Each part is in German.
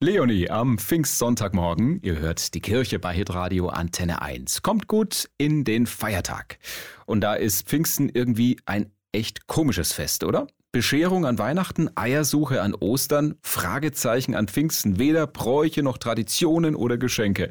Leonie am Pfingstsonntagmorgen. Ihr hört die Kirche bei Hitradio Antenne 1. Kommt gut in den Feiertag. Und da ist Pfingsten irgendwie ein echt komisches Fest, oder? Bescherung an Weihnachten, Eiersuche an Ostern, Fragezeichen an Pfingsten, weder Bräuche noch Traditionen oder Geschenke.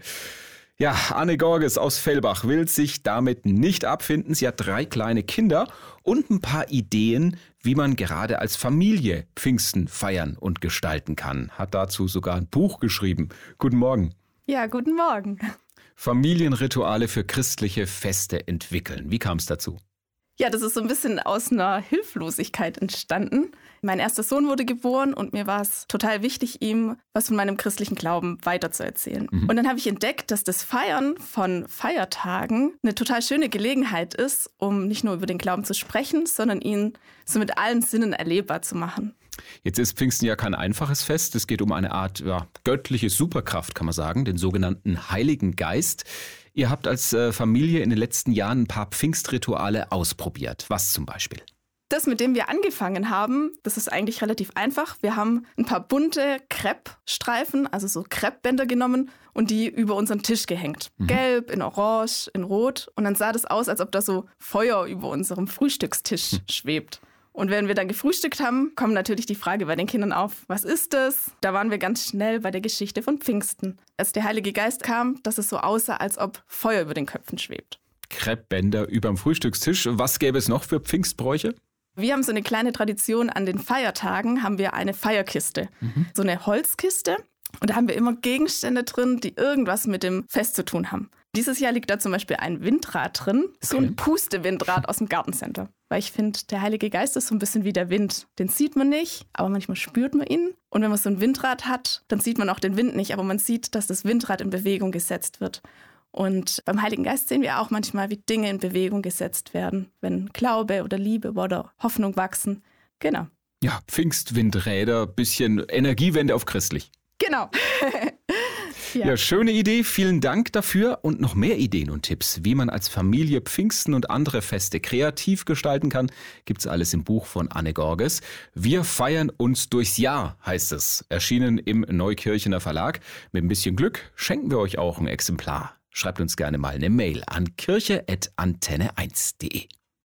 Ja, Anne Gorges aus Fellbach will sich damit nicht abfinden. Sie hat drei kleine Kinder und ein paar Ideen, wie man gerade als Familie Pfingsten feiern und gestalten kann. Hat dazu sogar ein Buch geschrieben. Guten Morgen. Ja, guten Morgen. Familienrituale für christliche Feste entwickeln. Wie kam es dazu? Ja, das ist so ein bisschen aus einer Hilflosigkeit entstanden. Mein erster Sohn wurde geboren und mir war es total wichtig, ihm was von meinem christlichen Glauben weiterzuerzählen. Mhm. Und dann habe ich entdeckt, dass das Feiern von Feiertagen eine total schöne Gelegenheit ist, um nicht nur über den Glauben zu sprechen, sondern ihn so mit allen Sinnen erlebbar zu machen. Jetzt ist Pfingsten ja kein einfaches Fest. Es geht um eine Art ja, göttliche Superkraft, kann man sagen, den sogenannten Heiligen Geist. Ihr habt als äh, Familie in den letzten Jahren ein paar Pfingstrituale ausprobiert. Was zum Beispiel? Das, mit dem wir angefangen haben, das ist eigentlich relativ einfach. Wir haben ein paar bunte Kreppstreifen, also so Kreppbänder genommen und die über unseren Tisch gehängt. Mhm. Gelb, in Orange, in Rot. Und dann sah das aus, als ob da so Feuer über unserem Frühstückstisch mhm. schwebt. Und wenn wir dann gefrühstückt haben, kommt natürlich die Frage bei den Kindern auf, was ist das? Da waren wir ganz schnell bei der Geschichte von Pfingsten. Als der Heilige Geist kam, dass es so aussah, als ob Feuer über den Köpfen schwebt. Kreppbänder überm Frühstückstisch. Was gäbe es noch für Pfingstbräuche? Wir haben so eine kleine Tradition an den Feiertagen, haben wir eine Feierkiste. Mhm. So eine Holzkiste. Und da haben wir immer Gegenstände drin, die irgendwas mit dem Fest zu tun haben. Dieses Jahr liegt da zum Beispiel ein Windrad drin, so ein Pustewindrad aus dem Gartencenter. Weil ich finde, der Heilige Geist ist so ein bisschen wie der Wind. Den sieht man nicht, aber manchmal spürt man ihn. Und wenn man so ein Windrad hat, dann sieht man auch den Wind nicht, aber man sieht, dass das Windrad in Bewegung gesetzt wird. Und beim Heiligen Geist sehen wir auch manchmal, wie Dinge in Bewegung gesetzt werden, wenn Glaube oder Liebe oder Hoffnung wachsen. Genau. Ja, Pfingstwindräder, bisschen Energiewende auf christlich. Genau. Ja. ja. schöne Idee. Vielen Dank dafür. Und noch mehr Ideen und Tipps, wie man als Familie Pfingsten und andere Feste kreativ gestalten kann, gibt's alles im Buch von Anne Gorges. Wir feiern uns durchs Jahr, heißt es. Erschienen im Neukirchener Verlag. Mit ein bisschen Glück schenken wir euch auch ein Exemplar. Schreibt uns gerne mal eine Mail an kirche.antenne1.de.